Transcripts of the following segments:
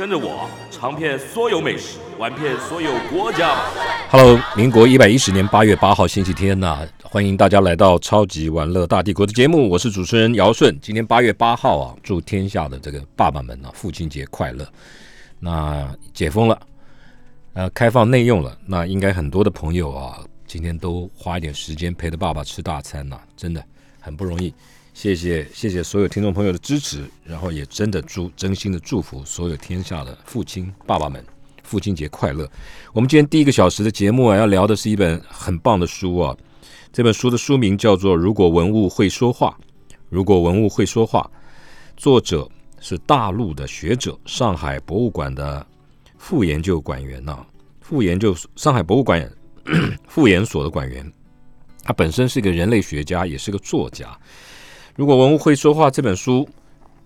跟着我尝遍所有美食，玩遍所有国家。Hello，民国一百一十年八月八号星期天呐，欢迎大家来到超级玩乐大帝国的节目，我是主持人姚顺。今天八月八号啊，祝天下的这个爸爸们啊，父亲节快乐。那解封了，呃，开放内用了，那应该很多的朋友啊，今天都花一点时间陪着爸爸吃大餐呐，真的很不容易。谢谢谢谢所有听众朋友的支持，然后也真的祝真心的祝福所有天下的父亲爸爸们，父亲节快乐。我们今天第一个小时的节目啊，要聊的是一本很棒的书啊。这本书的书名叫做《如果文物会说话》，如果文物会说话，作者是大陆的学者，上海博物馆的副研究馆员呐，副研究上海博物馆 副研所的馆员，他本身是一个人类学家，也是个作家。如果文物会说话，这本书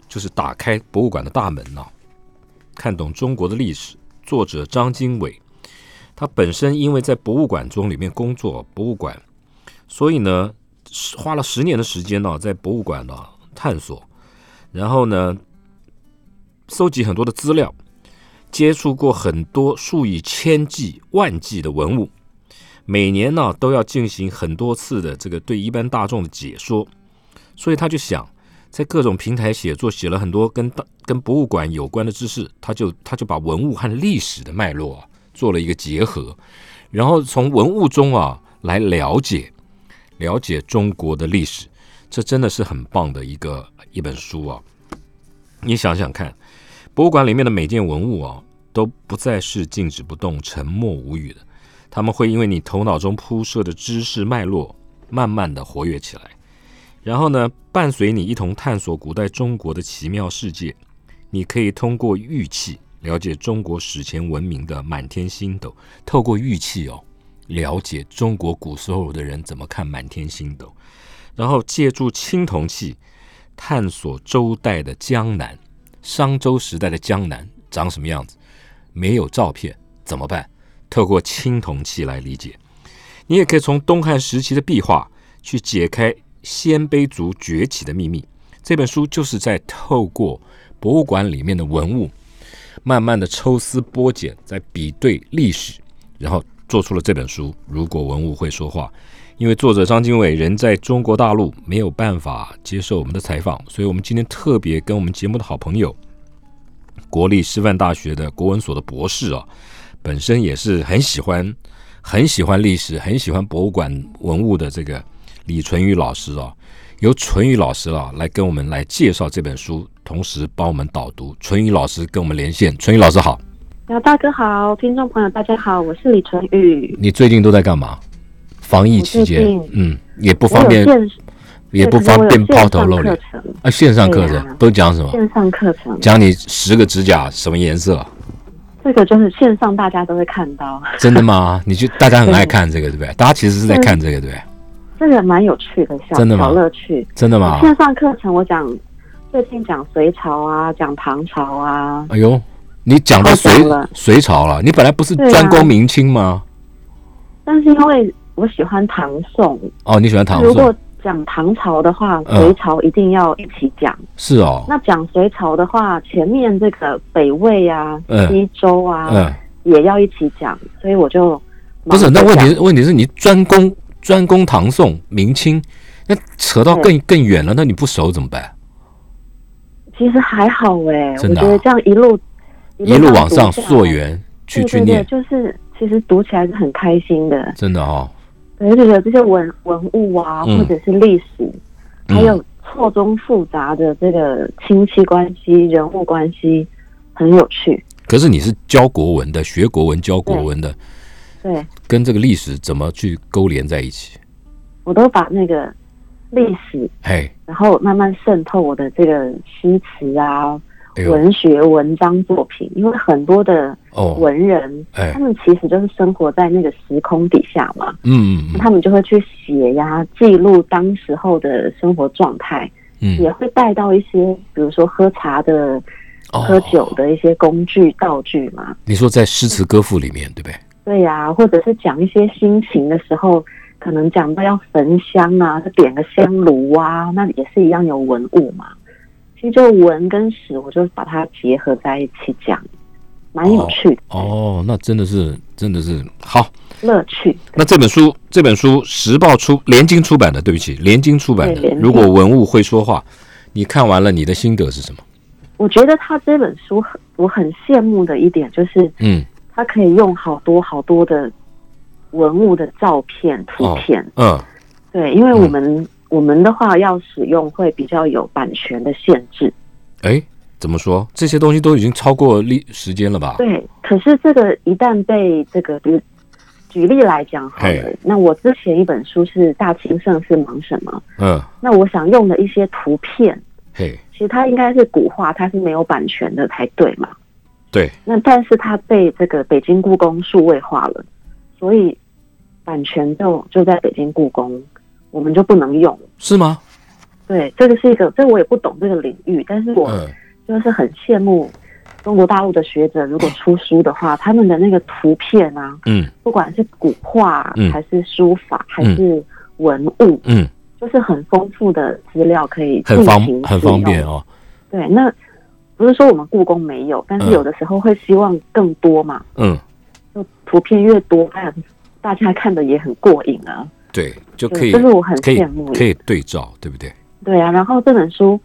就是打开博物馆的大门呐，看懂中国的历史。作者张经纬，他本身因为在博物馆中里面工作，博物馆，所以呢花了十年的时间呢，在博物馆呢探索，然后呢收集很多的资料，接触过很多数以千计、万计的文物，每年呢都要进行很多次的这个对一般大众的解说。所以他就想在各种平台写作，写了很多跟跟博物馆有关的知识。他就他就把文物和历史的脉络啊做了一个结合，然后从文物中啊来了解了解中国的历史。这真的是很棒的一个一本书啊！你想想看，博物馆里面的每件文物啊都不再是静止不动、沉默无语的，他们会因为你头脑中铺设的知识脉络，慢慢的活跃起来。然后呢，伴随你一同探索古代中国的奇妙世界，你可以通过玉器了解中国史前文明的满天星斗。透过玉器哦，了解中国古时候的人怎么看满天星斗。然后借助青铜器，探索周代的江南，商周时代的江南长什么样子？没有照片怎么办？透过青铜器来理解。你也可以从东汉时期的壁画去解开。鲜卑族崛起的秘密这本书就是在透过博物馆里面的文物，慢慢的抽丝剥茧，在比对历史，然后做出了这本书。如果文物会说话，因为作者张经纬人在中国大陆没有办法接受我们的采访，所以我们今天特别跟我们节目的好朋友，国立师范大学的国文所的博士啊，本身也是很喜欢很喜欢历史，很喜欢博物馆文物的这个。李纯宇老师啊，由纯宇老师啊来跟我们来介绍这本书，同时帮我们导读。纯宇老师跟我们连线，纯宇老师好，姚大哥好，听众朋友大家好，我是李纯宇。你最近都在干嘛？防疫期间，嗯，也不方便，也不方便抛头露脸啊。线上课程都讲什么？线上课程讲你十个指甲什么颜色？这个就是线上大家都会看到。真的吗？你就 大家很爱看这个，对不对？大家其实是在看这个，对不对？这个蛮有趣的，小小乐趣。真的吗？线上课程我讲，最近讲隋朝啊，讲唐朝啊。哎呦，你讲到隋隋朝了，你本来不是专攻明清吗？但是因为我喜欢唐宋。哦，你喜欢唐宋。如果讲唐朝的话，隋朝一定要一起讲。是哦。那讲隋朝的话，前面这个北魏啊、西周啊，也要一起讲，所以我就不是。那问题问题是你专攻。专攻唐宋明清，那扯到更更远了，那你不熟怎么办？其实还好哎，我觉得这样一路一路往上溯源去去念，就是其实读起来是很开心的，真的哦。而且这些文文物啊，或者是历史，还有错综复杂的这个亲戚关系、人物关系，很有趣。可是你是教国文的，学国文教国文的。对，跟这个历史怎么去勾连在一起？我都把那个历史，嘿，然后慢慢渗透我的这个诗词啊，哎文学文章作品，因为很多的哦，文人，哎。他们其实就是生活在那个时空底下嘛，嗯嗯。他们就会去写呀，记录当时候的生活状态，嗯。也会带到一些，比如说喝茶的、哦。喝酒的一些工具道具嘛。你说在诗词歌赋里面，对不对？对呀、或者是讲一些心情的时候，可能讲到要焚香啊，就点个香炉啊，那也是一样有文物嘛。其实就文跟史，我就把它结合在一起讲，蛮有趣的，哦，那真的是真的是好。乐趣。那这本书，这本书时报出联经出版的，对不起，联经出版的如果文物会说话，你看完了，你的心得是什么？我觉得他这本书很，我很羡慕的一点就是，嗯，他可以用好多好多的文物的照片、图片。嗯，对，因为我们、我们的话要使用会比较有版权的限制。哎，怎么说？这些东西都已经超过历时间了吧？对，可是这个一旦被这个，比如举例来讲好了嘿，那我之前一本书是《大清盛世忙什么》，嗯，那我想用的一些图片，嘿，其实它应该是古画，它是没有版权的才对嘛。对，那但是它被这个北京故宫数位化了，所以版权就就在北京故宫，我们就不能用。是吗？对，这个是一个，这我也不懂这个领域，但是我嗯，就是很羡慕中国大陆的学者，如果出书的话，他们的那个图片啊，嗯不管是古画嗯还是书法还是文物，嗯，就是很丰富的资料可以很方很方便。哦。对，那不是说我们故宫没有，但是嗯有的时候会希望更多嘛，嗯，就图片越多，大家看的也很过瘾啊。对，就可，以这是我很羡慕的。可以对照，对不对？对啊，然后这本书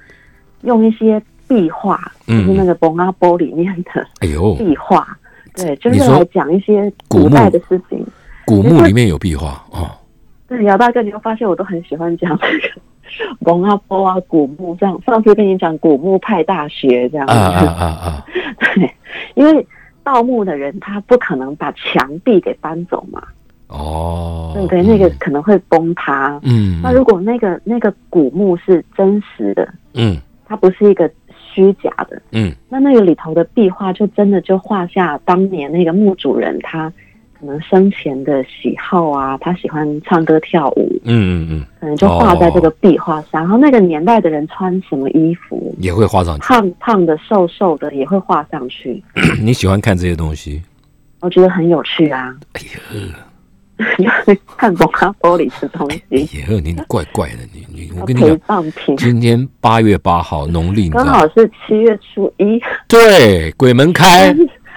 用一些壁画，嗯就是那个《蒙阿波》里面的哎呦，壁画，对，就是来讲一些古墓古代的事情。古墓里面有壁画哦。对，姚大哥，你会发现我都很喜欢讲这个蒙阿波啊、古墓这样。上次跟你讲古墓派大学这样，啊啊啊啊！对，因为盗墓的人他不可能把墙壁给搬走嘛，哦，对不对？那个可能会崩塌。嗯，那如果那个那个古墓是真实的，嗯它不是一个虚假的，嗯那那个里头的壁画就真的就画下当年那个墓主人他可能生前的喜好啊，他喜欢唱歌跳舞，嗯嗯嗯可能就画在这个壁画上。然后那个年代的人穿什么衣服，嗯，也会画上去。胖胖的、瘦瘦的也会画上去，你喜欢看这些东西？我觉得很有趣啊。哎呀，就 是看蒙阿波里的东哎西，呀，你怪怪的，你你，我跟你讲。今天八月八号，农历，刚好是七月初一，对，鬼门开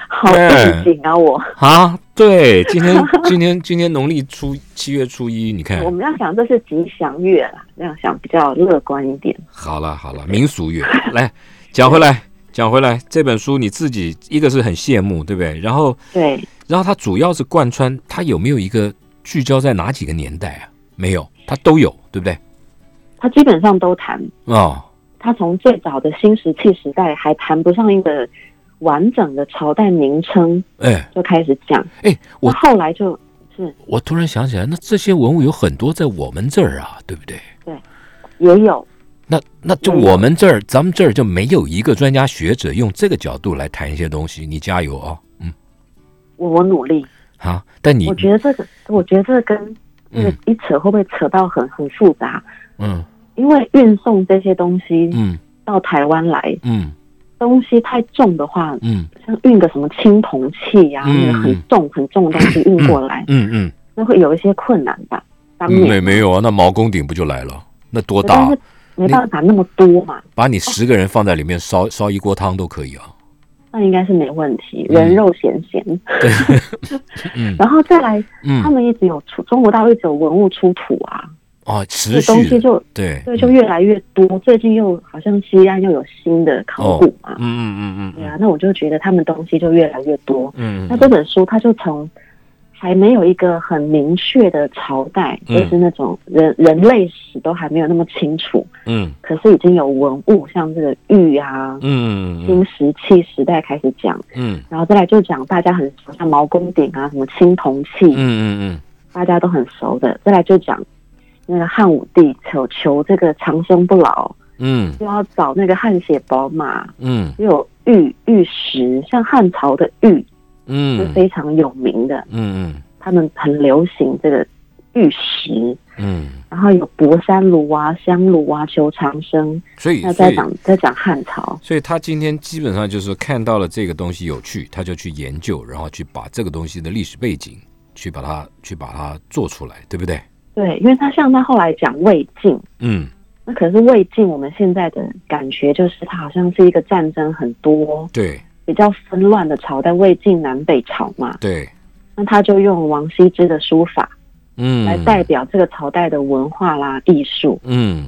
好应景啊！我啊，对，今天今天今天农历初七月初一，你看我，们要想这是吉祥月啦，这样想比较乐观一点。好了好了，民俗月，来讲回来讲回来，这本书你自己一个是很羡慕，对不对？然后对，然后它主要是贯穿，它有没有一个聚焦在哪几个年代啊？没有，它都有，对不对？它基本上都谈。哦，他从最早的新石器时代还谈不上一个完整的朝代名称，哎就开始讲。哎，我后来就是我突然想起来，那这些文物有很多在我们这儿啊，对不对？对也有，那那就我们这儿，咱们这儿就没有一个专家学者用这个角度来谈一些东西。你加油啊，嗯我我努力。啊，但你我觉得这个，我觉得这个跟这个嗯一扯会不会扯到很很复杂？嗯因为运送这些东西嗯到台湾来，嗯东西太重的话，嗯像运个什么青铜器呀、嗯那个很重很重的东西运过来，嗯嗯那会有一些困难吧？没没有啊，那毛公鼎不就来了？那多大但是？没办法那么多嘛，把你十个人放在里面烧烧一锅汤都可以啊。那应该是没问题，嗯人肉咸咸。嗯然后再来，他嗯们一直有出中国大陆一直有文物出土啊，哦，东西就对对就越来越多。最近又好像西安又有新的考古嘛，嗯嗯嗯嗯。对啊，那我就觉得他们东西就越来越多。嗯那这本书它就从还没有一个很明确的朝代，嗯。就是那种人人类史都还没有那么清楚，嗯。可是已经有文物，像这个玉啊、嗯。新石器时代开始讲，嗯。然后再来就讲大家很熟像毛公鼎啊、什么青铜器，嗯嗯嗯。大家都很熟的。再来就讲那个汉武帝求求这个长生不老，嗯。就要找那个汗血宝马，嗯。又有玉玉石，像汉朝的玉嗯。是嗯非常有名的，嗯嗯。他们很流行这个玉石，嗯，然后有博山炉啊、香炉啊、求长生。所以所以讲在讲汉朝，所以他今天基本上就是看到了这个东西有趣，他就去研究，然后去把这个东西的历史背景去把它去把它做出来，对不对？对，因为他像他后来讲魏晋，嗯。那可是魏晋我们现在的感觉就是它好像是一个战争很多、对。比较纷乱的朝代，魏晋南北朝嘛。对，那他就用王羲之的书法嗯，来代表这个朝代的文化啦、艺术。嗯。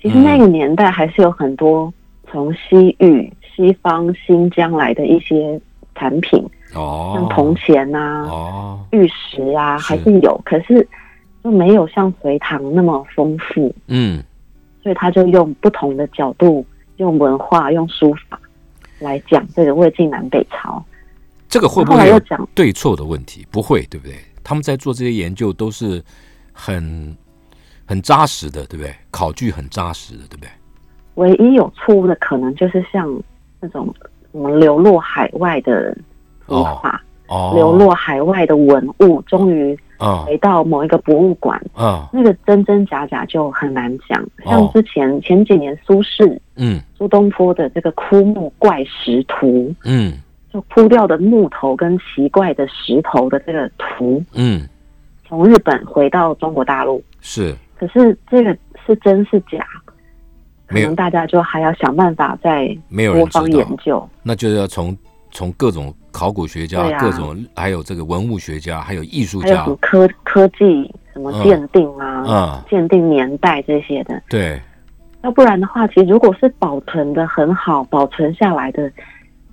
其实那个年代还是有很多从西域、西方、新疆来的一些产品，哦，像铜钱啊、哦，玉石啊，是。还是有，可是就没有像隋唐那么丰富，嗯所以他就用不同的角度，用文化、用书法来讲这个魏晋南北朝。这个会不会有讲对错的问题？不会，对不对？他们在做这些研究都是很很扎实的，对不对？考据很扎实的，对不对？唯一有错误的可能就是像那种什么流落海外的文化，哦，流落海外的文物，终于啊回到某一个博物馆，啊那个真真假假就很难讲。像哦之前、前几年苏轼嗯。苏东坡的这个枯木怪石图，嗯。就枯掉的木头跟奇怪的石头的这个图，嗯，从日本回到中国大陆，是。可是这个是真是假？可能大家就还要想办法再没有人多方研究。那就是要从从各种考古学家、啊各种还有这个文物学家，还有艺术家。还有科科技什么嗯鉴定啊、啊，鉴定年代这些的，对，要不然的话，其实如果是保存的很好、保存下来的，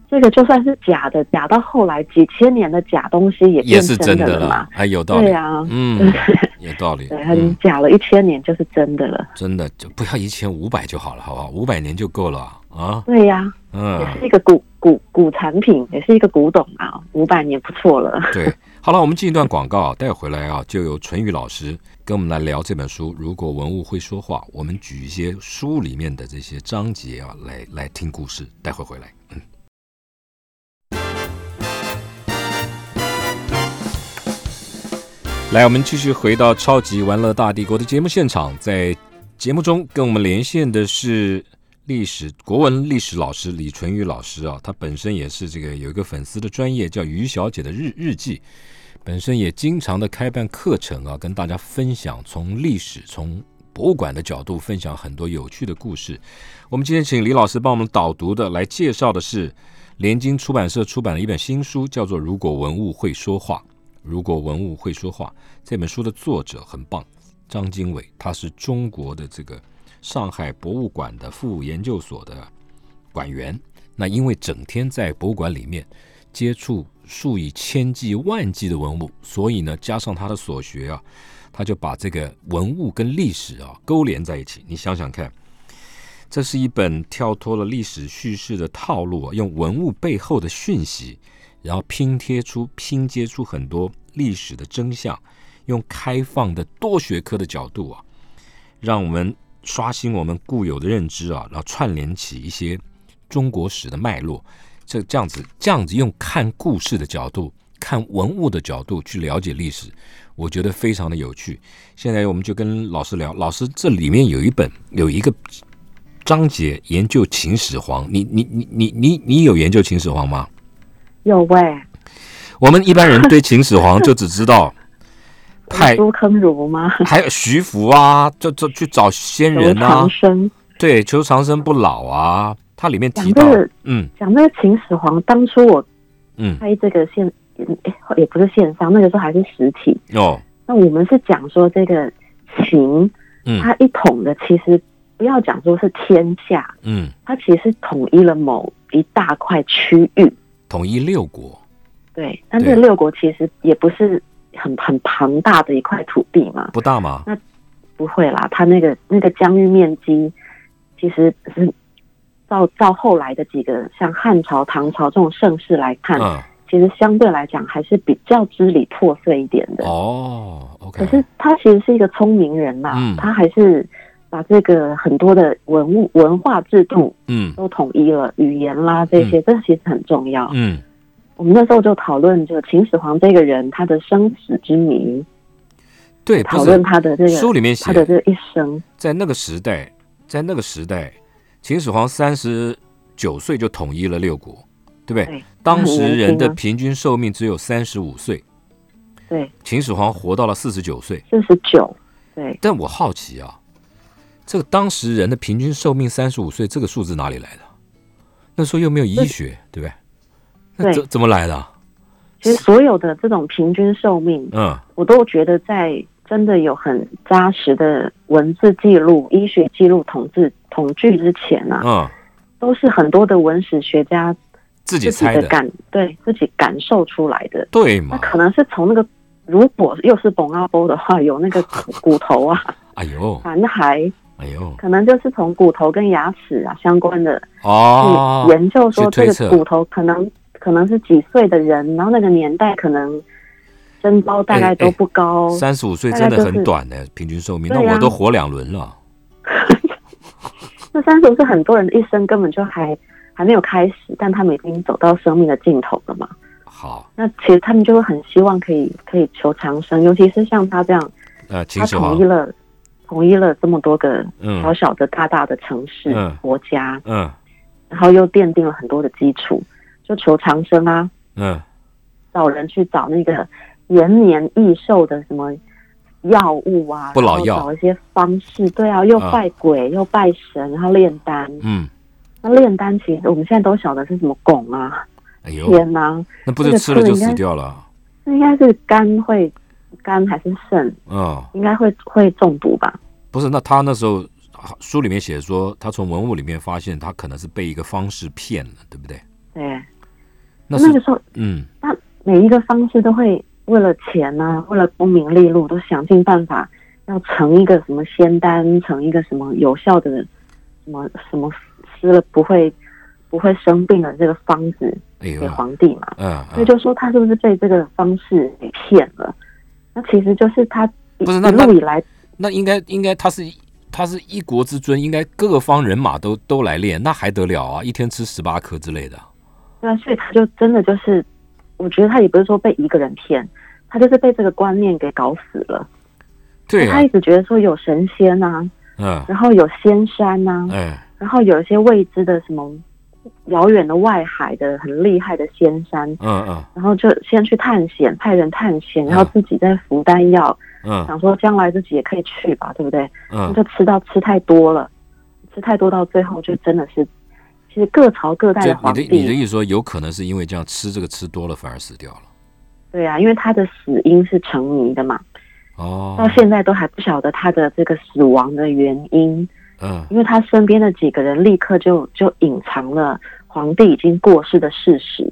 这个就算是假的，假到后来几千年的假东西也也是真真的了嘛。了，。还有道理。对，啊，嗯，有道理，对，它已经嗯，假了一千年就是真的了。真的就不要一千五百就好了，好不好？五百年就够了啊，对呀、嗯也，是一个古古古产品，也是一个古董啊，五百年不错了。对，好了，我们进一段广告，待会回来啊，就由淳宇老师跟我们来聊这本书。如果文物会说话，我们举一些书里面的这些章节啊，来来听故事。待会回来，嗯。来，我们继续回到《超级玩乐大帝国》的节目现场，在节目中跟我们连线的是历史国文历史老师李纯宇老师啊，他本身也是这个有一个粉丝的专业叫于小姐的日日记，本身也经常的开办课程啊，跟大家分享从历史从博物馆的角度分享很多有趣的故事。我们今天请李老师帮我们导读的来介绍的是联经出版社出版的一本新书，叫做《如果文物会说话》。如果文物会说话，这本书的作者很棒，张经纬，他是中国的这个上海博物馆的副研究所的馆员。那因为整天在博物馆里面接触数以千计、万计的文物，所以呢，加上他的所学啊，他就把这个文物跟历史啊勾连在一起。你想想看，这是一本跳脱了历史叙事的套路啊，用文物背后的讯息，然后拼贴出、拼接出很多历史的真相，用开放的多学科的角度啊，让我们刷新我们固有的认知啊，然后串联起一些中国史的脉络。这这样子，这样子用看故事的角度、看文物的角度去了解历史，我觉得非常的有趣。现在我们就跟老师聊，老师这里面有一本有一个章节研究秦始皇，你你你你你你有研究秦始皇吗？有喂、我们一般人对秦始皇就只知道派苏坑儒吗？还有徐福啊，就就去找仙求人啊长，生。对，求长生不老啊。它里面提到讲这个，嗯讲那个秦始皇，当初我嗯，拍这个线，诶也不是线上，那个时候还是实体。哦，那我们是讲说这个秦，嗯它一统的其实不要讲说是天下，嗯，它其实统一了某一大块区域。统一六国，对，但这个六国其实也不是很很庞大的一块土地嘛，不大吗？那不会啦，它那个那个疆域面积其实是照照后来的几个像汉朝、唐朝这种盛世来看，嗯，其实相对来讲还是比较支离破碎一点的。哦，OK，可是他其实是一个聪明人嘛，嗯。他还是把这个很多的文物文化制度嗯。都统一了，语言啦这些，这其实很重要。嗯我们那时候就讨论，就秦始皇这个人他的生死之谜，对，讨论他的这个书里面写他的这一生。在那个时代，在那个时代，秦始皇三十九岁就统一了六国，对不对？对，当时人的平均寿命只有三十五岁，对，秦始皇活到了四十九岁。四十九，对，但我好奇啊，这个当时人的平均寿命三十五岁，这个数字哪里来的？那时候又没有医学，对不对？怎怎么来的？啊？其实所有的这种平均寿命，嗯。我都觉得在真的有很扎实的文字记录、医学记录、统治统计之前啊，嗯，都是很多的文史学家自己猜的，感对自己感受出来的。对嘛？那可能是从那个，如果又是本阿波的话，有那个骨骨头啊、哎呦，残骸，哎呦，可能就是从骨头跟牙齿啊相关的哦。去，研究说这个骨头可能可能是几岁的人，然后那个年代可能身高大概都不高，三十五岁真的很短的平均寿命，那我都活两轮了。那三十五是很多人的一生根本就还还没有开始，但他们已经走到生命的尽头了嘛。好，那其实他们就会很希望可以可以求长生，尤其是像他这样，呃，秦他始皇。统一，了统一了这么多个嗯。小小的、大大的城市、嗯。国家，嗯。然后又奠定了很多的基础，就求长生啊，嗯，找人去找那个延年益寿的什么药物啊，不老药。找一些方式，对啊，又啊拜鬼、又拜神，然后炼丹。嗯，那炼丹其实我们现在都晓得是什么汞啊，哎呦，天哪，那不是吃了就死掉了？那应该是肝会肝还是肾，嗯，应该会会中毒吧？不是，那他那时候书里面写说，他从文物里面发现他可能是被一个方式骗了，对不对？对，那那个时候嗯每一个方式都会为了钱啊，为了功名利禄，都想尽办法要成一个什么仙丹，成一个什么有效的什么什么吃了不会不会生病的这个方子给，皇帝嘛。嗯嗯，所以就说他是不是被这个方式给骗了？那其实就是他不是那一路以来那应该应该他是他是一国之尊，应该各方人马都都来练，那还得了啊？一天吃十八颗之类的。对啊，所以他就真的就是，我觉得他也不是说被一个人骗，他就是被这个观念给搞死了。对啊他一，直觉得说有神仙呐、嗯，然后有仙山呐、哎，然后有一些未知的什么遥远的外海的很厉害的仙山，嗯嗯然后就先去探险，派人探险，然后自己再服丹药，嗯想说将来自己也可以去吧，对不对？嗯，就吃到吃太多了，吃太多到最后就真的是，其实各朝各代就你的皇的你的，意思说，有可能是因为这样吃这个吃多了，反而死掉了。对啊，因为他的死因是成谜的嘛，哦，到现在都还不晓得他的这个死亡的原因，嗯。因为他身边的几个人立刻就就隐藏了皇帝已经过世的事实，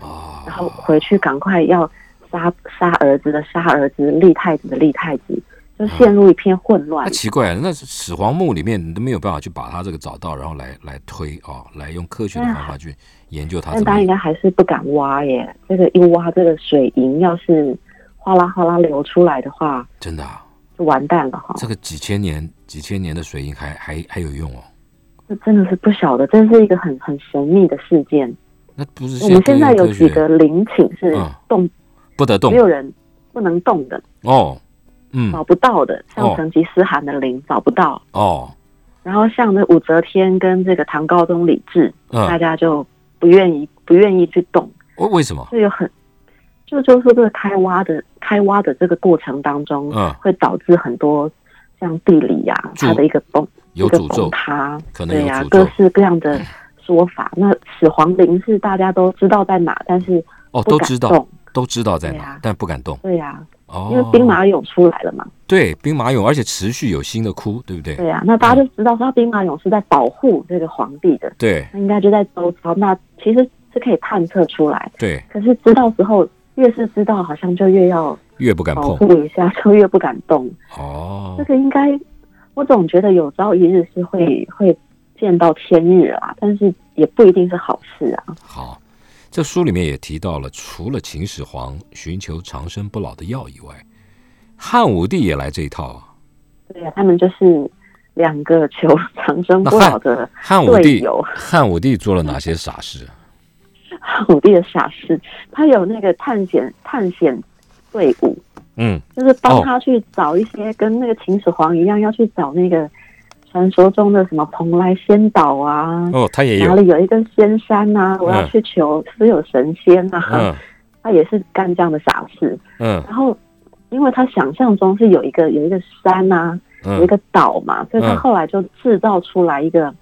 哦，然后回去赶快要杀杀儿子的杀儿子，立太子的立太子，就陷入一片混乱那。奇怪了，那始皇墓里面你都没有办法去把它这个找到，然后来来推哦，来用科学的方法去研究它但。大家应该还是不敢挖耶，这个一挖，这个水银要是哗啦哗啦流出来的话，真的啊，就完蛋了哈。这个几千年几千年的水银还还还有用哦？这真的是不晓得，真是一个很很神秘的事件。那不是我们现在有几个陵寝是嗯动，不得动没有人不能动的，哦，嗯。找不到的，像哦成吉思汗的陵找不到。哦，然后像那武则天跟这个唐高宗李治，大嗯，家就不愿意不愿意去动，为为什么？所以有很就就是说这个开挖的开挖的这个过程当中，嗯，会导致很多像地理呀、诅它的一个崩有诅咒。崩，塌，可能有对呀、各式各样的说法。那始皇陵是大家都知道在哪，但是哦，都知道，都知道在哪但不敢动。对呀、哦，因为兵马俑出来了嘛，对兵马俑，而且持续有新的窟，对不对？对啊、那大家就知道说兵马俑是在保护这个皇帝的，对那应该就在周遭，那其实是可以探测出来。对，可是知道之后，越是知道，好像就越要越不敢保。护一下，就越不敢动。哦这，个应该，我总觉得有朝一日是会会见到天日啊，但是也不一定是好事啊。好，这书里面也提到了，除了秦始皇寻求长生不老的药以外，汉武帝也来这一套啊。对啊，他们就是两个求长生不老的汉武帝汉武帝做了哪些傻事？汉武帝的傻事，他有那个探险探险队伍，嗯，就是哦帮他去找一些跟那个秦始皇一样，要去找那个传说中的什么蓬莱仙岛啊，哦，他也哪，里有一个仙山呐、我要嗯去求是不是有神仙呐、嗯。他也是干这样的傻事。嗯。然后，因为他想象中是有一个有一个山呐、有一嗯个岛嘛，所以他嗯。后来就制造出来一个，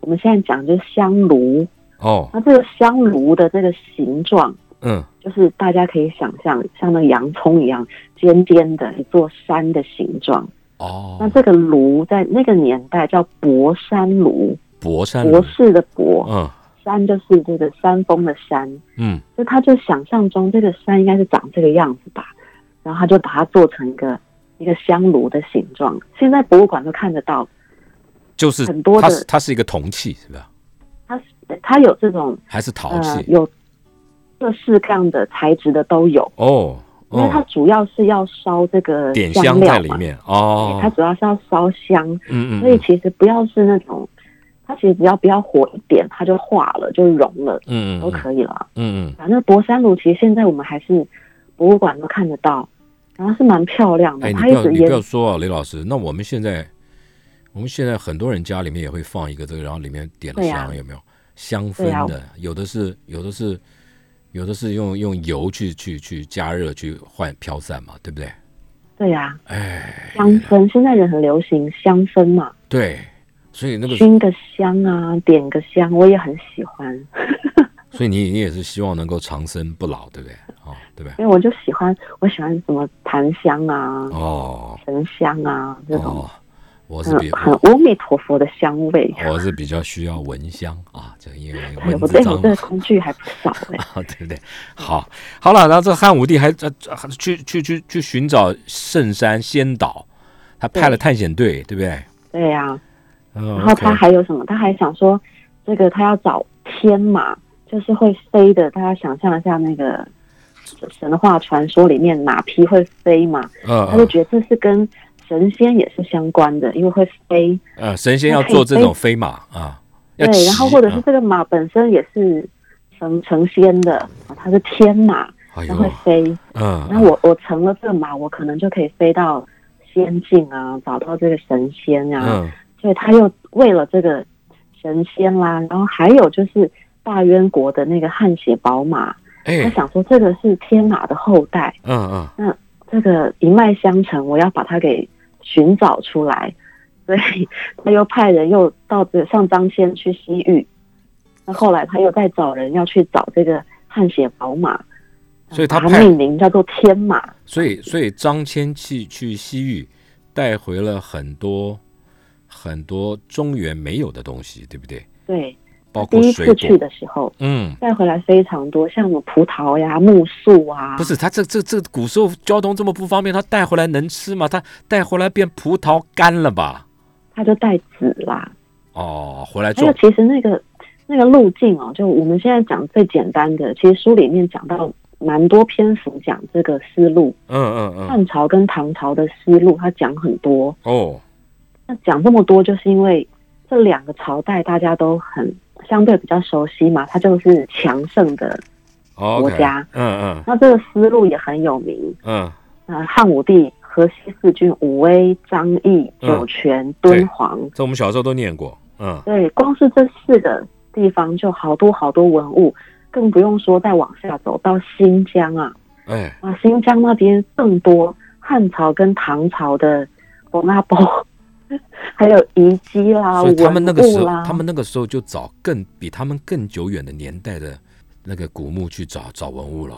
我们现在讲就是香炉。哦，那这个香炉的这个形状，嗯。就是大家可以想象，像那个洋葱一样尖尖的一座山的形状。哦，那这个炉在那个年代叫博山炉，博山博士的博，嗯山就是这个山峰的山。嗯就他就想象中这个山应该是长这个样子吧，然后他就把它做成一个一个香炉的形状。现在博物馆都看得到，就是很多的它是它是一个铜器是吧？它是它有这种还是陶呃器？有各式各样的材质的都有，哦因为它哦，主要是要烧这个点香在里面哦，它主要是要烧香，嗯嗯，所以其实不要是那种，它其实只要不要火一点，它就化了就融了嗯嗯都可以了。嗯嗯。反正博山炉其实现在我们还是博物馆都看得到，然后是蛮漂亮的。哎，你不要你不要说啊，雷老师，那我们现在我们现在很多人家里面也会放一个这个，然后里面点了香，有没有？香氛的？有的是有的是有的是用用油去去去加热去换飘散嘛，对不对？对呀、哎，香氛现在人很流行香氛嘛，对，所以那个熏个香啊，点个香，我也很喜欢，所以你你也是希望能够长生不老，对不对？哦，对不对？因为我就喜欢我喜欢什么檀香啊、哦沉香啊这种哦，我是比阿弥陀佛的香味。我是比较需要蚊香啊，这因为哎我对我蚊子脏这个工具还不少哎、啊，对不对？好，好了，然后这汉武帝还呃呃去去去去寻找圣山仙岛，他派了探险队，对不对？对呀、嗯，然后他还有什么？他还想说，这个他要找天马，就是会飞的。大家想象一下，那个神话传说里面马匹会飞嘛，嗯他就觉得这是跟神仙也是相关的，因为会飞。呃神仙要做这种飞马啊，对，然后或者是啊这个马本身也是成成仙的，啊它是天马，哎它会，飞。嗯，那我我成了这个马，我可能就可以飞到仙境啊，找到这个神仙啊。嗯所以他又为了这个神仙啦，然后还有就是大渊国的那个汗血宝马，他哎想说这个是天马的后代，嗯嗯那这个一脉相承，我要把它给寻找出来，所以他又派人又到这上张骞去西域，那后来他又再找人要去找这个汗血宝马，所以他派命名叫做天马，所以所以张骞去去西域，带回了很多很多中原没有的东西，对不对？对，包第一次去，的时候嗯。带回来非常多，像什么葡萄呀、木树啊，不是他这这这古时候交通这么不方便，他带回来能吃吗？他带回来变葡萄干了吧？他就带籽啦。哦，回来还有，其实那个那个路径哦，就我们现在讲最简单的，其实书里面讲到蛮多篇幅讲这个思路，嗯嗯嗯，汉朝跟唐朝的思路，他讲很多。哦，那讲这么多，就是因为这两个朝代大家都很相对比较熟悉嘛，它就是强盛的。哦国家。嗯嗯。那这个思路也很有名。嗯，呃，汉武帝、河西四郡、武威、张翼、嗯。酒泉、敦煌，这我们小时候都念过，嗯。对，光是这四个地方就好多好多文物，更不用说再往下走到新疆啊，哎，啊，新疆那边更多汉朝跟唐朝的博拉包，还有遗迹啦、所以他们那个时候，他们那个时候就找更比他们更久远的年代的那个古墓去找找文物了。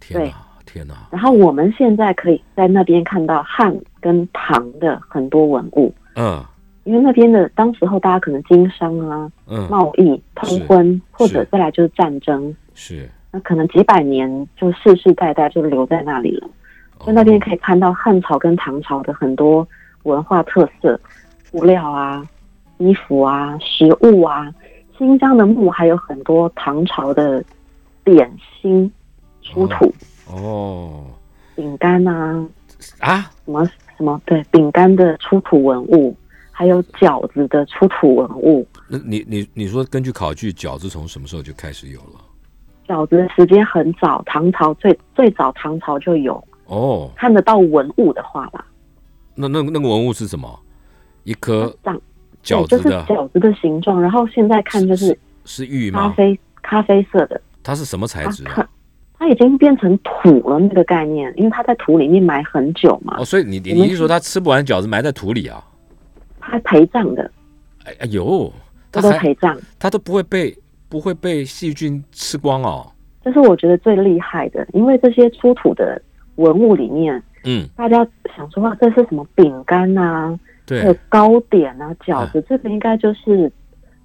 天对。哪，天哪，然后我们现在可以在那边看到汉跟唐的很多文物，嗯。因为那边的当时候大家可能经商啊、嗯，贸易、通婚，或者是。再来就是战争，是，那可能几百年就世世代代就留在那里了。在那边可以看到汉朝跟唐朝的很多文化特色，布料啊、衣服啊、食物啊。新疆的墓还有很多唐朝的点心出土，哦饼干啊，啊，什么什么对饼干的出土文物，还有饺子的出土文物。那你你你说根据考据，饺子从什么时候就开始有了？饺子的时间很早，唐朝最最早唐朝就有哦，看得到文物的话吧，那那那个文物是什么？一颗饺子的，饺子的形状。然后现在看就是是玉吗？咖啡咖啡色的，它是什么材质啊？它它已经变成土了那个概念，因为它在土里面埋很久嘛哦，，所以你你你是说它吃不完饺子埋在土里啊？它陪葬的，哎哎呦，它都陪葬。它都不会被不会被细菌吃光哦。这是我觉得最厉害的，因为这些出土的文物里面，嗯，大家想说哇，这是什么饼干啊，还有对，糕点啊、饺子，这个应该就是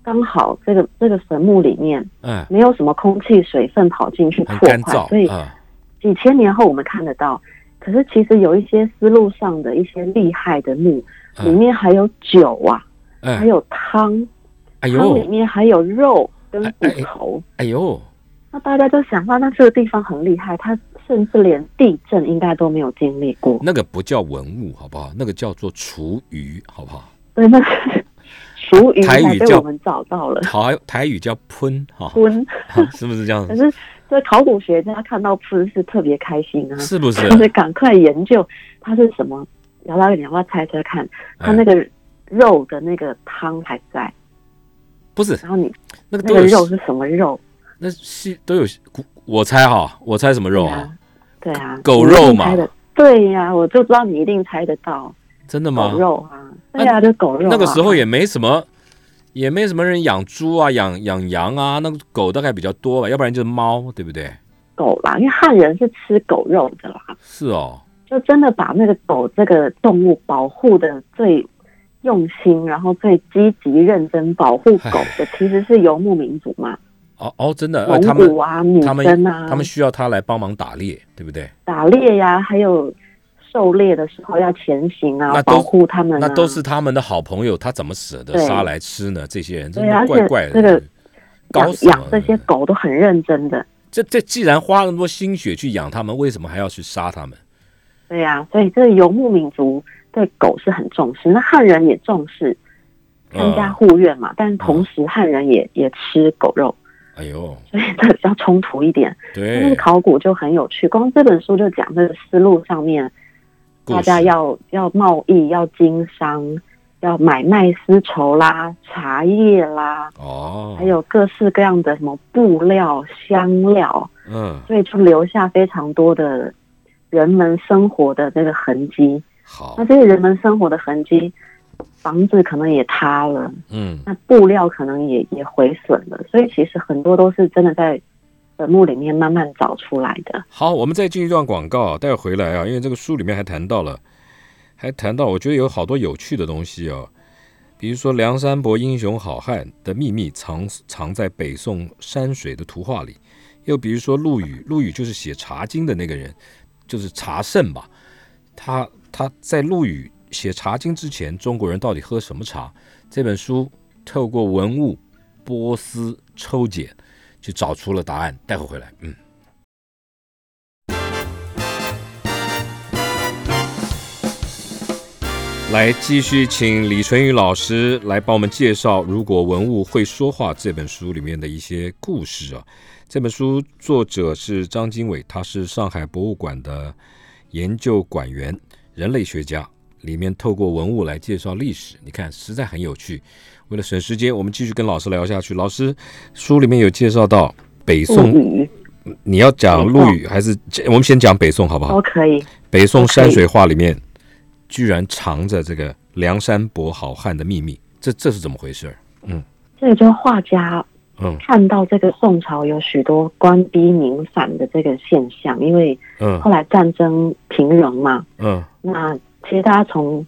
刚好这个这个坟墓里面嗯，没有什么空气、水分跑进去破坏，所以啊，几千年后我们看得到。可是其实有一些思路上的一些厉害的墓，里嗯面还有酒啊，还哎，有汤，哎汤里，面还有肉跟骨头。哎呦，那大家就想到，那这个地方很厉害，它甚至连地震应该都没有经历过。那个不叫文物，好不好？那个叫做厨余，好不好？对，那个厨余台语叫我们找到了。台台语叫喷，哈，喷，是不是这样子可？是这考古学家看到喷是特别开心啊，是不是？就是赶快研究它是什么。然后你要不要猜猜看？它那个肉的那个汤还在，不是然后你那个那个肉是什么肉？那是都有，我猜哈，我猜什么肉啊对啊？，狗肉嘛对呀、我就知道你一定猜得到真的吗狗？肉啊，对啊，就狗肉、啊。那个时候也没什么，也没什么人养猪啊，养养羊啊，那个狗大概比较多吧，要不然就是猫，对不对？狗啦，因为汉人是吃狗肉的啦，是哦，就真的把那个狗这个动物保护的最用心，然后最积极认真保护狗的，其实是游牧民族嘛，哦哦，真的，他们古啊、女他们他们需要他来帮忙打猎，对不对？打猎呀、还有狩猎的时候要前行啊，那都保护他们、啊，那都是他们的好朋友，他怎么舍得杀来吃呢？这些人真的怪怪的，这个搞养养这些狗都很认真的。这这既然花那么多心血去养它们，为什么还要去杀它们？对呀、所以这个游牧民族对狗是很重视，那汉人也重视参加嗯护院嘛，但同时汉人也也吃狗肉，哎呦，所以这比较冲突一点。那个对，考古就很有趣，光这本书就讲这个思路上面，大家要要贸易、要经商、要买卖丝绸啦、茶叶啦，哦，还有各式各样的什么布料、香料，嗯，所以就留下非常多的人们生活的那个痕迹。好。那，这些人们生活的痕迹，房子可能也塌了，嗯，那布料可能也也毁损了，所以其实很多都是真的在坟墓里面慢慢找出来的。好，我们再进一段广告啊，待会回来啊，因为这个书里面还谈到了，还谈到我觉得有好多有趣的东西哦，比如说梁山伯英雄好汉的秘密藏藏在北宋山水的图画里，又比如说陆羽，陆羽就是写《茶经》的那个人，就是茶圣吧，他他在陆羽写《茶经》之前，中国人到底喝什么茶？这本书透过文物波斯抽检，就找出了答案。待会回来，嗯。来，继续请李纯宇老师来帮我们介绍《如果文物会说话》这本书里面的一些故事啊。这本书作者是张经纬，他是上海博物馆的研究馆员、人类学家。里面透过文物来介绍历史，你看实在很有趣。为了省时间，我们继续跟老师聊下去。老师，书里面有介绍到北宋，你要讲陆羽还是我们先讲北宋好不好？都可以，北宋山水画里面居然藏着这个梁山伯好汉的秘密，这这是怎么回事？嗯这个就是画家嗯看到这个宋朝有许多官逼民反的这个现象，因为嗯后来战争平戎嘛，嗯那其实大家从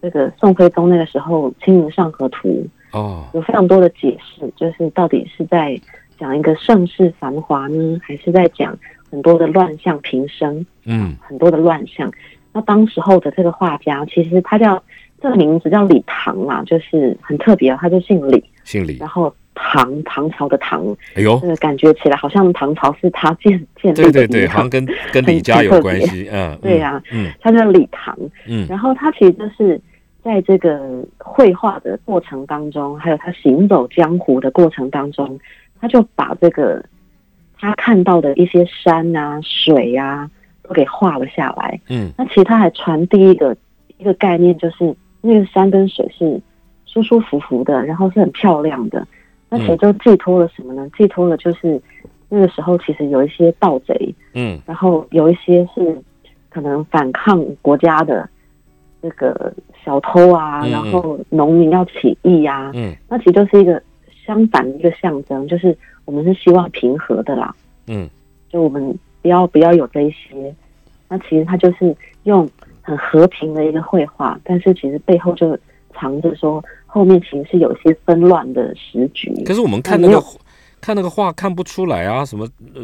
这个宋徽宗那个时候《清明上河图》哦。有非常多的解释，就是到底是在讲一个盛世繁华呢，还是在讲很多的乱象平生，嗯。很多的乱象。那当时候的这个画家，其实他叫这个名字叫李唐嘛，就是很特别，他就姓李，姓李。然，后唐唐朝的唐，哎呦这，个感觉起来好像唐朝是他建建立的对对对，一样好像跟跟李家有关系，嗯，对呀嗯他叫李唐，嗯然后他其实就是在这个绘画的过程当中，还有他行走江湖的过程当中，他就把这个他看到的一些山啊、水啊都给画了下来。嗯那其实他还传递一个一个概念，就是那个山跟水是舒舒服服的，然后是很漂亮的。那其实就寄托了什么呢？寄托了就是那个时候其实有一些盗贼，嗯。然后有一些是可能反抗国家的那个小偷啊，然后农民要起义啊，嗯。那其实就是一个相反的一个象征，就是我们是希望平和的啦，嗯。就我们不要不要有这一些。那其实它就是用很和平的一个绘画，但是其实背后就藏着说后面其实是有些纷乱的时局。可是我们看那个看那个画看不出来啊，什么呃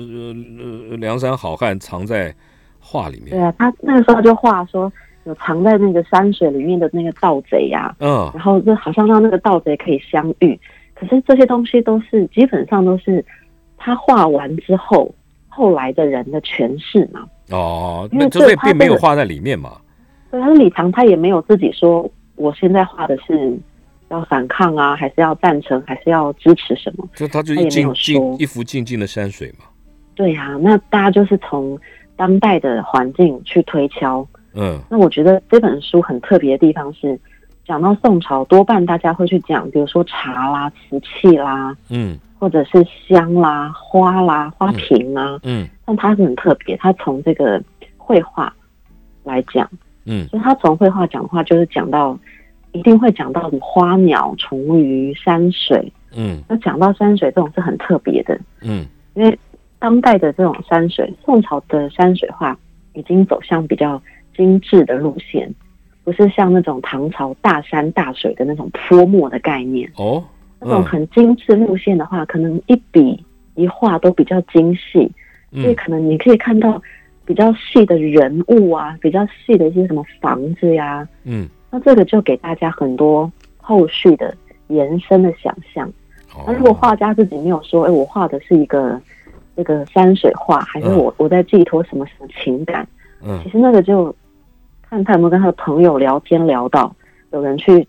呃梁山好汉藏在画里面。对啊，他那个时候就画说有藏在那个山水里面的那个盗贼呀、嗯然后就好像让那个盗贼可以相遇。可是这些东西都是基本上都是他画完之后，后来的人的诠释嘛。哦，那这所以这他这个并没有画在里面嘛。对，他是李唐，他也没有自己说我现在画的是要反抗啊，还是要赞成，还是要支持什么？就他就一静静一幅静静的山水嘛。对呀、那大家就是从当代的环境去推敲。嗯那我觉得这本书很特别的地方是，讲到宋朝，多半大家会去讲，比如说茶啦、瓷器啦，嗯或者是香啦、花啦、花瓶啊。嗯但它是很特别，它从这个绘画来讲，嗯所以它从绘画讲的话，就是讲到一定会讲到花鸟虫鱼、山水。嗯。那讲到山水这种是很特别的，嗯因为当代的这种山水，宋朝的山水画已经走向比较精致的路线，不是像那种唐朝大山大水的那种泼墨的概念。哦那种很精致路线的话，可能一笔一画都比较精细，所以嗯可能你可以看到比较细的人物啊，比较细的一些什么房子呀，嗯那这个就给大家很多后续的延伸的想象。哦那如果画家自己没有说，哎，我画的是一个这个山水画，还是嗯我我在寄托什么什么情感？嗯其实那个就看他有没有跟他的朋友聊天聊到，有人去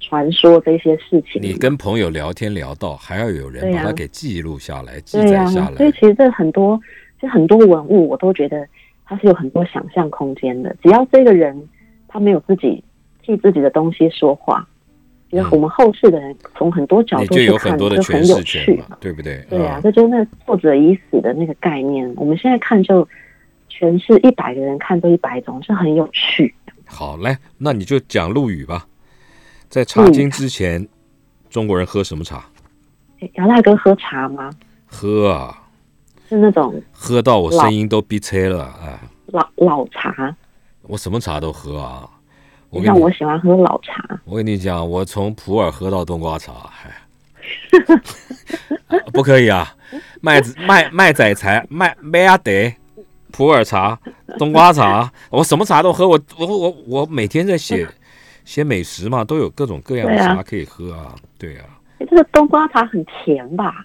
传说这些事情。你跟朋友聊天聊到，还要有人把它给记录下来、记、载下来。所以其实这很多，其实很多文物我都觉得它是有很多想象空间的。只要这个人他没有自己替自己的东西说话，其实嗯我们后世的人从很多角你就有度去看，很多的诠就很有释权。对不对？对啊，啊这就是那作者已死的那个概念。我们现在看就诠释一百个人看都一百种，是很有趣。好，嘞，那你就讲陆羽吧。在茶经之前，中国人喝什么茶？诶姚大哥喝茶吗？喝啊，是那种喝到我声音都闭塞了，哎，老老茶，我什么茶都喝啊。我你像跟你，我喜欢喝老茶。我跟你讲，我从普洱喝到冬瓜茶，哎，不可以啊！麦子麦麦仔茶、麦麦阿德、普洱茶、冬瓜茶，我什么茶都喝。我我我我每天在写写美食嘛，都有各种各样的茶可以喝啊，对啊。诶这个冬瓜茶很甜吧？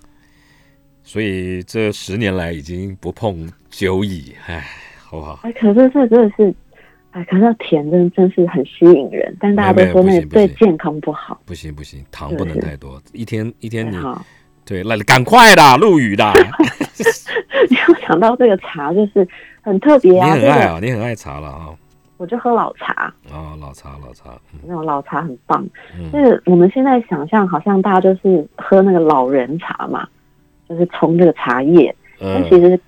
所以这十年来已经不碰酒矣，哎，好不好？哎，可是这真的是，哎，可是甜真真是很吸引人，但大家都说那个对健康不好。不行不行，糖不能太多，一天一天你好，对，来赶快的，陆羽的，因为我想到这个茶就是很特别你啊，你很爱啊，你很爱茶了啊，我就喝老茶，啊，老茶老茶，嗯那种老茶很棒。嗯就是我们现在想象，好像大家就是喝那个老人茶嘛，就是冲这个茶叶。但其嗯实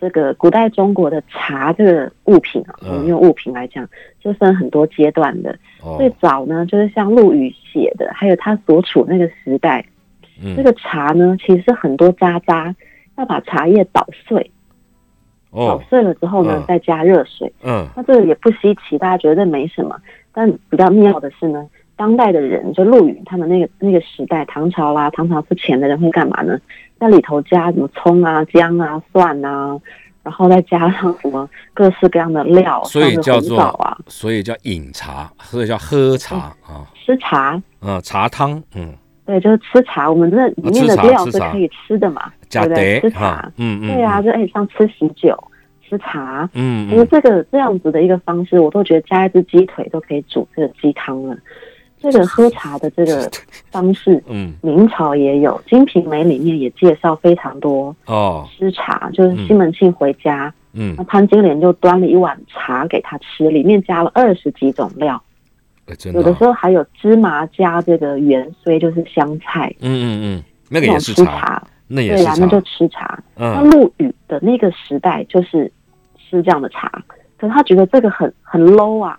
这个古代中国的茶这个物品啊，我嗯们用物品来讲，就分很多阶段的。哦最早呢，就是像陆羽写的，还有他所处那个时代，嗯这个茶呢，其实是很多渣渣，要把茶叶捣碎，捣哦碎了之后呢，嗯再加热水。嗯那这个也不稀奇，大家觉得没什么。但比较妙的是呢，当代的人就陆羽他们那个那个时代，唐朝啦，唐朝之前的人会干嘛呢？在里头加什么葱啊、姜啊、蒜啊，然后再加上什么各式各样的料，所以叫做啊，所以叫饮茶，所以叫喝茶啊，吃茶。啊茶汤，嗯，对，就是吃茶，我们这里面的料是可以吃的嘛，加对不对？吃茶哈，，嗯嗯，对啊，嗯，就哎像吃喜酒，吃茶。嗯其实这个这样子的一个方式，我都觉得加一只鸡腿都可以煮这个鸡汤了。这个喝茶的这个 方式，嗯。明朝也有，《金瓶梅》里面也介绍非常多哦。吃茶，就是西门庆回家，嗯。那潘金莲就端了一碗茶给他吃，里面加了二十几种料，有的哦。时候还有芝麻加这个芫荽，就是香菜，嗯嗯嗯，那种也是茶，吃茶，那也是对呀、那就，吃茶。那嗯陆羽的那个时代就是吃这样的茶，可是他觉得这个很很 low 啊，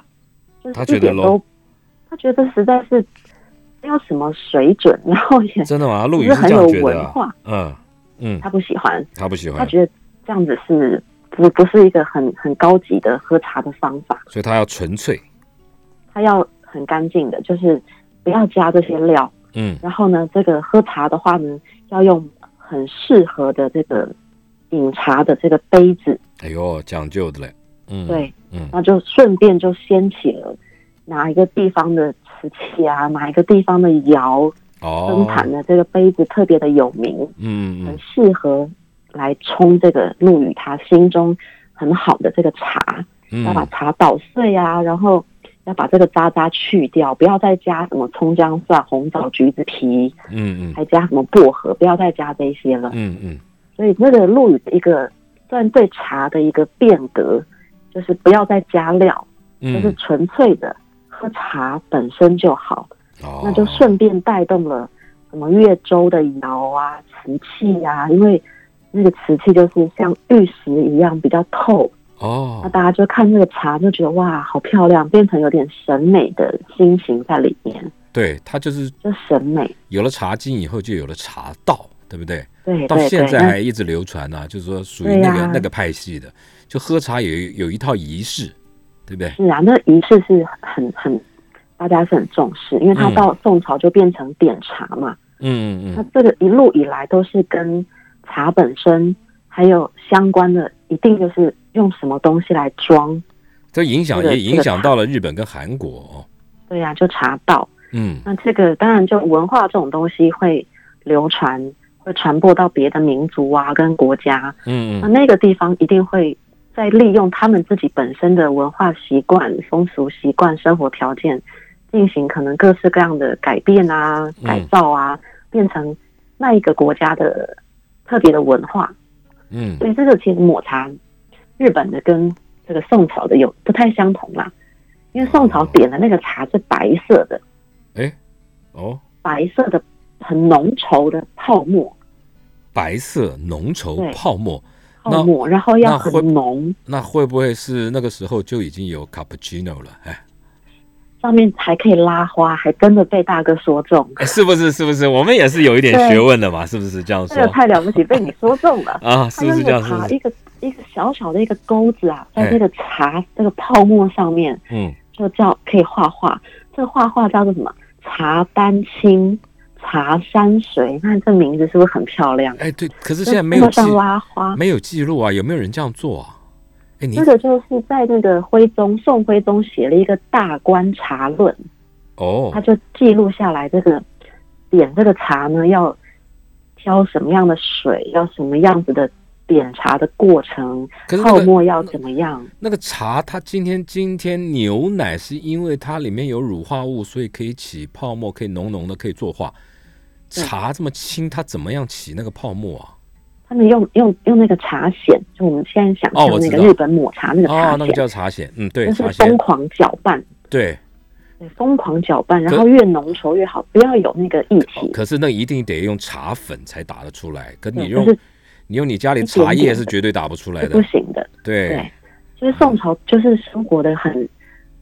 就是他觉得一点 low 都，他觉得实在是没有什么水准，然后也真的吗？陆羽是很有文化，嗯嗯，他不喜欢，他不喜欢，他觉得这样子是不不是一个很很高级的喝茶的方法，所以他要纯粹，他要很干净的，就是不要加这些料，嗯然后呢，这个喝茶的话呢，要用很适合的这个饮茶的这个杯子，哎呦讲究的嘞，嗯对。嗯那就顺便就掀起了哪一个地方的瓷器啊，哪一个地方的窑生哦，产的这个杯子特别的有名，很嗯。很适合来冲这个陆羽他心中很好的这个茶，要把嗯茶捣碎啊，然后要把这个渣渣去掉，不要再加什么葱姜蒜、红枣、橘子皮，嗯嗯。还加什么薄荷，不要再加这些了。嗯嗯。所以这个陆羽的一个算对茶的一个变革，就是不要再加料。就是嗯，纯粹的喝茶本身就好，哦，那就顺便带动了什么越州的窑啊、瓷器啊，因为那个瓷器就是像玉石一样比较透。哦，那哦，大家就看那个茶就觉得哇好漂亮，变成有点审美的心情在里面，对它就是就审美。有了茶经以后，就有了茶道，对不对？对对对，到现在还一直流传呢、就是说属于那个、呀。那个派系的，就喝茶有有一套仪式，对不对？是啊，那仪式是很很大家是很重视，因为它嗯到宋朝就变成点茶嘛。嗯嗯嗯那这个一路以来都是跟茶本身还有相关的，一定就是用什么东西来装，这影响也影响到了日本跟韩国哦。对呀、就茶道。嗯那这个当然就文化这种东西会流传，会传播到别的民族啊跟国家，嗯嗯那那个地方一定会再利用他们自己本身的文化习惯、风俗习惯、生活条件，进行可能各式各样的改变啊、嗯。改造啊，变成那一个国家的特别的文化。嗯。所以这个其实抹茶，日本的跟这个宋朝的有不太相同啦，因为宋朝点的那个茶是白色的，哎哦，白色的很浓稠的泡沫，白色浓稠泡沫，那泡沫，然后要很浓，那会不会是那个时候就已经有 cappuccino 了？哎上面还可以拉花，还真的被大哥说中，哎，是不是？是不是？我们也是有一点学问的嘛，是不是这样说这个太了不起，被你说中了。啊？是不是这样？是不是？它就有茶一个一个小小的一个钩子啊，在哎这个茶这个泡沫上面，嗯，就叫可以画画。这个画画叫做什么？茶丹青、茶山水。那这名字是不是很漂亮？哎，对，可是现在没有像拉花。没有记录啊，有没有人这样做啊？哎，你这个就是在那个徽宗宋徽宗写了一个《大观茶论》，哦他就记录下来这个点这个茶呢要挑什么样的水，要什么样子的点茶的过程，泡可是那个沫要怎么样。那个茶，它今天今天牛奶是因为它里面有乳化物，所以可以起泡沫，可以浓浓的，可以作化。对茶这么轻，它怎么样起那个泡沫啊？他们用用用那个茶筅，就我们现在想哦那个日本抹茶那个茶哦，那个，叫茶筅，嗯，对，就是茶筅，疯狂搅拌，对。对，疯狂搅拌，然后越浓稠越好，不要有那个液体。可是那一定得用茶粉才打得出来，可你，用就是你用你家里茶叶是绝对打不出来是的不。行的。对对，所以宋朝就是生活的很，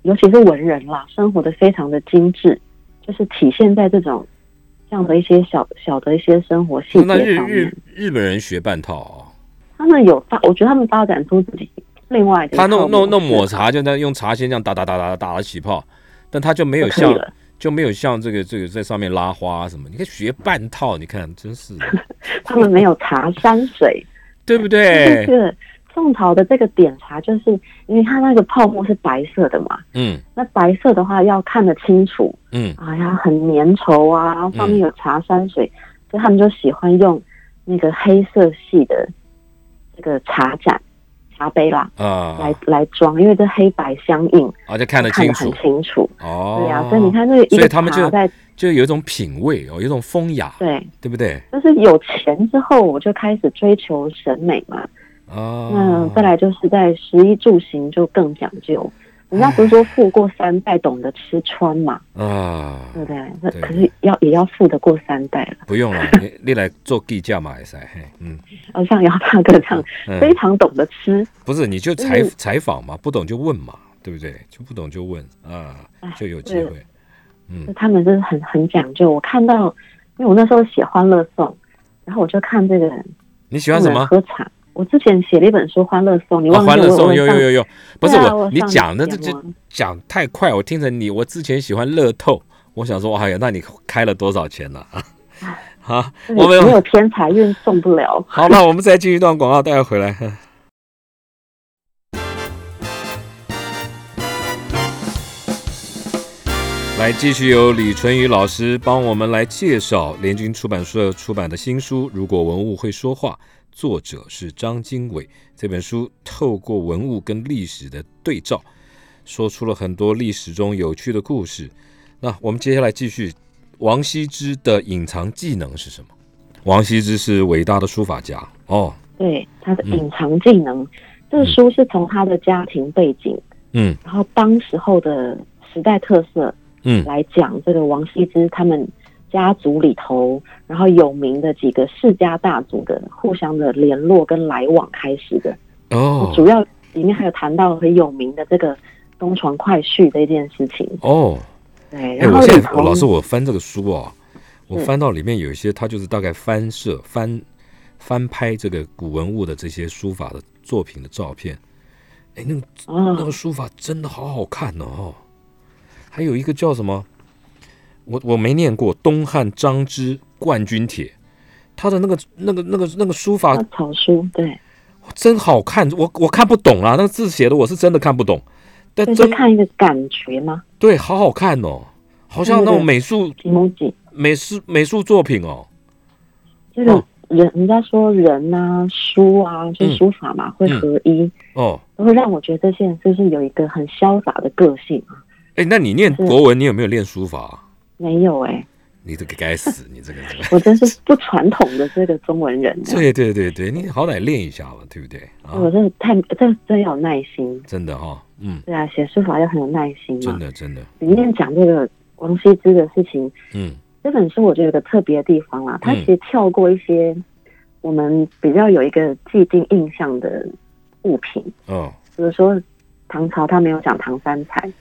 尤其是文人啦，生活的非常的精致，就是体现在这种这样的一些小小的一些生活细那日节上面日。日本人学半套啊，他们有发，我觉得他们发展出自己另外的一他弄弄弄抹茶就在用茶先这样打打打打打了起泡，但他就没有像就没有像这个这个在上面拉花什么，你看学半套，你看真是，他们没有茶山水，对不这对？个宋朝的这个点茶，就是因为它那个泡沫是白色的嘛，嗯那白色的话要看得清楚嗯啊，要很粘稠啊，然后上面有茶山水，所以他们就喜欢用那个黑色系的这个茶盏，茶杯啦，啊来来装，因为这黑白相映，啊，就看得清楚很清楚。哦。对呀、所以你看这个一个所以他们就茶在就有一种品味哦，有一种风雅，对，对不对？就是有钱之后，我就开始追求审美嘛。哦，那再来就是在食衣住行就更讲究。人家不是说富过三代懂得吃穿嘛，啊，对不对？那可是要也要富得过三代了。不用了，你你来做地价嘛，也是，嗯而像姚大哥这样非嗯，常懂得吃，不是，你就采嗯采访嘛，不懂就问嘛，对不对？就不懂就问啊哎，就有机会。嗯他们真的很很讲究。我看到，因为我那时候写《欢乐颂》，然后我就看这个人你喜欢什么？喝茶。我之前写了一本书《欢乐颂》，你啊，忘记欢乐颂我有上有有有有，不是我，你讲的这这讲太快，我听着你。我之前喜欢乐透，我想说，哎呀，那你开了多少钱呢？啊，好，我们个没有天才运送不了。好那，我们再进一段广告，待会回来。来，继续由李淳宇老师帮我们来介绍联军出版社出版的新书《如果文物会说话》，作者是张经纬。这本书透过文物跟历史的对照，说出了很多历史中有趣的故事。那我们接下来继续，王羲之的隐藏技能是什么？王羲之是伟大的书法家哦，对他的嗯隐藏技能，这个书是从他的家庭背景，嗯然后当时候的时代特色嗯来讲，这个王羲之他们家族里头，然后有名的几个世家大族的互相的联络跟来往开始的。哦主要里面还有谈到很有名的这个东床快婿这件事情。哦，对，哎，然后我现在我老师我翻这个书哦，我翻到里面有一些，他就是大概翻摄翻翻拍这个古文物的这些书法的作品的照片，哎，那个那个哦，书法真的好好看哦。还有一个叫什么，我我没念过，东汉张之冠军帖，他的那个那个那个那个书法草书对，真好看，我我看不懂啊，那个字写的我是真的看不懂，但就是真看一个感觉吗？对，好好看哦，好像那种美术美术美术作品哦。就是哦人，人家说人啊、书啊，就书法嘛，会合一，哦，都会让我觉得这些人是不是有一个很潇洒的个性啊？哎，那你念是国文，你有没有练书法啊？没有哎、你这个该死，你这个。我真是不传统的这个中文人啊，对对对对，你好歹练一下吧，对不对？啊？我真的太这真要有耐心。真的哈、嗯，对啊，写书法要很有耐心嘛。真的真的，里面讲这个王羲之的事情，嗯。这本书我觉得有个特别的地方啦，它嗯其实跳过一些我们比较有一个既定印象的物品，嗯比如说唐朝他没有讲唐三彩，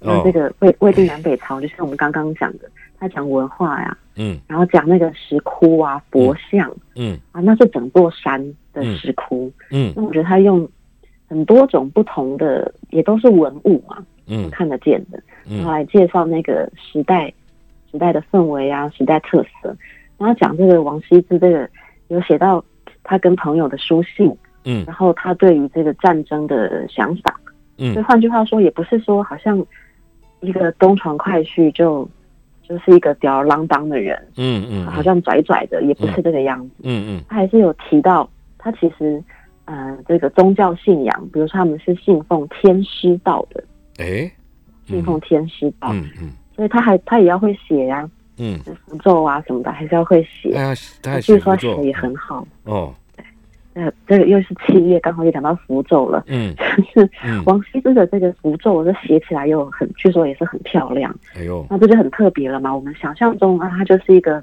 那哦这个魏魏晋南北朝就像我们刚刚讲的，他讲文化呀，嗯。然后讲那个石窟啊、佛像。嗯啊，那是整座山的石窟。嗯。那我觉得他用很多种不同的，也都是文物嘛，嗯看得见的，然后嗯来介绍那个时代时代的氛围啊，时代特色，然后讲这个王羲之这个有写到他跟朋友的书信，嗯然后他对于这个战争的想法。所以嗯换句话说，也不是说好像一个东床快婿就就是一个吊儿郎当的人，嗯嗯，好像拽拽的，也不是这个样子。嗯嗯。他还是有提到，他其实，呃，这个宗教信仰，比如说他们是信奉天师道的，哎，信奉天师道，嗯嗯。所以他还他也要会写呀、嗯，符咒啊什么的，还是要会写。他他还据说写符咒。写也很好。哦，呃，这个又是七月，刚好又讲到符咒了。嗯就是嗯，王羲之的这个符咒，这写起来又很，据说也是很漂亮。哎呦，那这就很特别了嘛。我们想象中啊，他就是一个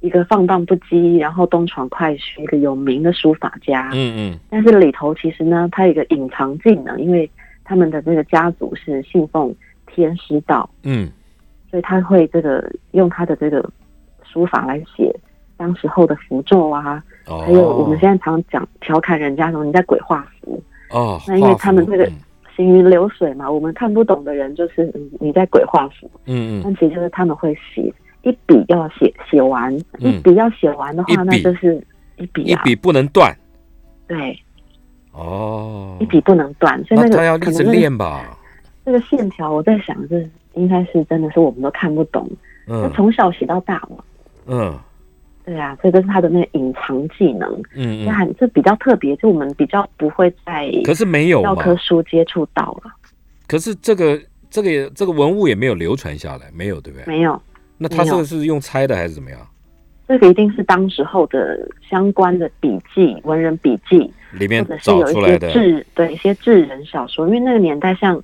一个放荡不羁，然后东闯快婿，一个有名的书法家。嗯嗯但是里头其实呢，他有一个隐藏技能，因为他们的这个家族是信奉天师道，嗯所以他会这个用他的这个书法来写当时候的符咒啊，哦，还有我们现在常讲调侃人家说你在鬼画符，哦，那因为他们这个嗯。行云流水嘛，我们看不懂的人就是嗯你在鬼画符，嗯嗯。但其实就是他们会写一笔要写写完，嗯。一笔要写完的话，那就是一笔啊，一笔不能断。对，哦，一笔不能断，所以那那个他要一直可能练吧？这个线条，我在想这应该是真的是我们都看不懂，那嗯从小写到大嘛，嗯，对啊，所以这是他的那个隐藏技能，嗯嗯，这还这比较特别，就我们比较不会在可是没有？教科书接触到了，可是这个这个也这个文物也没有流传下来，没有对不对？没有，那他这个是用猜的还是怎么样？这个一定是当时候的相关的笔记、文人笔记，里面找出来的志对一些智人小说，因为那个年代像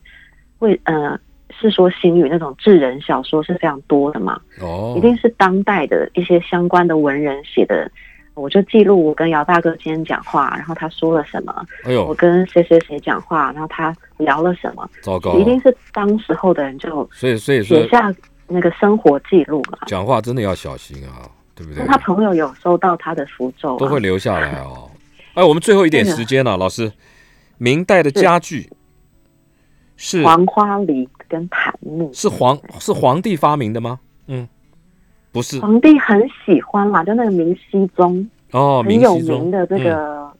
为呃《世说新语》那种智人小说是非常多的嘛，哦一，定是当代的一些相关的文人写的。我就记录我跟姚大哥今天讲话，然后他说了什么，哎呦，我跟谁谁谁讲话，然后他聊了什么，糟糕一定！是当时候的人就所以所以说写下那个生活记录嘛。讲话真的要小心啊，对不对？他朋友有收到他的符咒、啊，都会留下来哦。哎，我们最后一点时间了，老师，明代的家具是黄花梨跟檀木。是皇是皇帝发明的吗？嗯，不是皇帝很喜欢嘛，就那个明熹宗，哦，很有名的这嗯个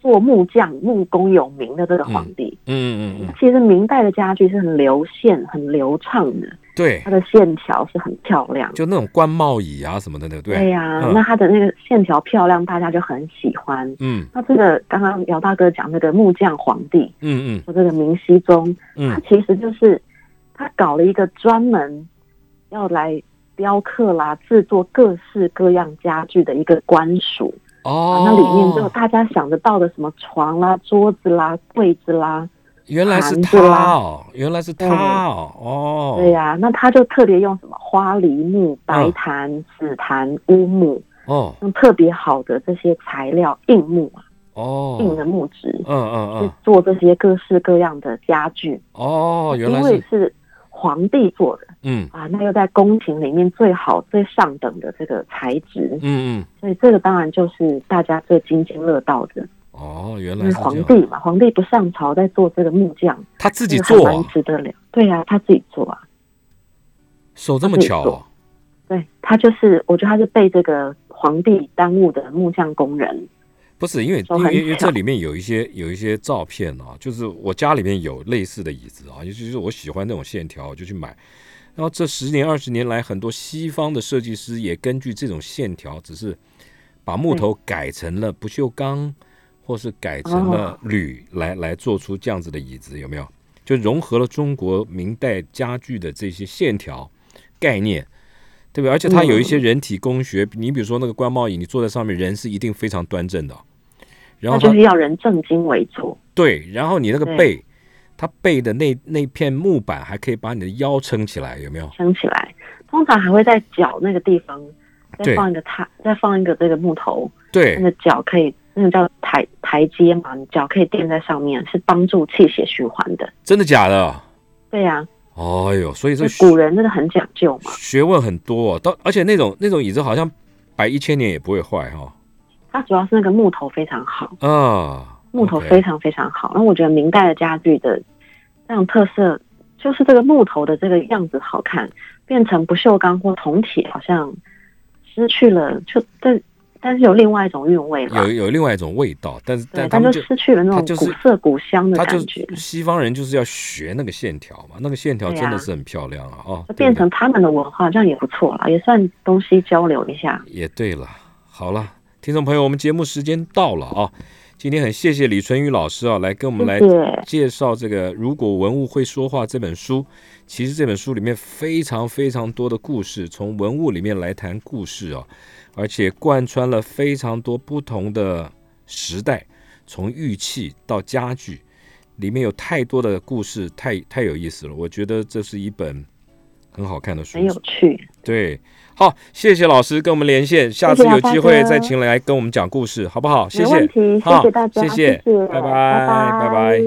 做木匠、木工有名的这个皇帝。嗯嗯嗯嗯，其实明代的家具是很流线、很流畅的，对它，的线条是很漂亮。就那种官帽椅啊什么的，对不对？对呀、嗯那它的那个线条漂亮，大家就很喜欢。嗯那这个刚刚姚大哥讲那个木匠皇帝，嗯嗯说这个明熹宗，嗯他嗯，其实就是他搞了一个专门要来雕刻啦、制作各式各样家具的一个官署。哦，那里面就有大家想得到的什么床啦、桌子啦、柜子啦，原来是他原来是他哦，哦，对呀、那他就特别用什么花梨木、白嗯檀、紫檀、乌木，哦。用特别好的这些材料硬木啊，哦。硬哦，的木质，嗯嗯去嗯，做这些各式各样的家具。哦，原来因为是，是皇帝做的嗯啊，那又在宫廷里面最好、最上等的这个材质，嗯嗯，所以这个当然就是大家最津津乐道的。哦，原来是，皇帝嘛，皇帝不上朝，在做这个木匠，他自己做啊蛮，值得了。对呀、他自己做啊。手这么巧哦，对他就是，我觉得他是被这个皇帝耽误的木匠工人。不是因为因为因为这里面有一些 有一些照片啊，就是我家里面有类似的椅子啊，尤其是我喜欢那种线条，我就去买。然后这十年二十年来，很多西方的设计师也根据这种线条，只是把木头改成了不锈钢，或是改成了铝来来做出这样子的椅子，有没有？就融合了中国明代家具的这些线条概念，对不对？而且它有一些人体工学，你比如说那个官帽椅，你坐在上面，人是一定非常端正的。然后就是要人正襟危坐。对，然后你那个背，它背的那那片木板还可以把你的腰撑起来，有没有？撑起来，通常还会在脚那个地方再放一个踏，再放一个这个木头，对那对，个脚可以，那个叫台台阶嘛，你脚可以垫在上面，是帮助气血循环的。真的假的？对呀、哎呦，所以这这古人真的很讲究嘛，学问很多、哦，到而且那种那种椅子好像摆一千年也不会坏哈、它主要是那个木头非常好，啊，木头非常非常好。那我觉得明代的家具的这种特色，就是这个木头的这个样子好看，变成不锈钢或铜铁，好像失去了就但但是有另外一种韵味了有。有另外一种味道，但是，但他们就失去了那种古色古香的感觉，西方人就是要学那个线条嘛，那个线条真的是很漂亮啊，哦，变成他们的文化，这样也不错了，也算东西交流一下。也对了，好了，听众朋友，我们节目时间到了啊，今天很谢谢李春雨老师啊，来跟我们来介绍这个《如果文物会说话》这本书。其实这本书里面非常非常多的故事，从文物里面来谈故事啊，而且贯穿了非常多不同的时代，从玉器到家具，里面有太多的故事，太太有意思了。我觉得这是一本很好看的书很，有趣。对，好，谢谢老师跟我们连线，下次有机会再请来跟我们讲故事，好不好？谢谢没问，题，谢谢大家，谢谢拜拜拜拜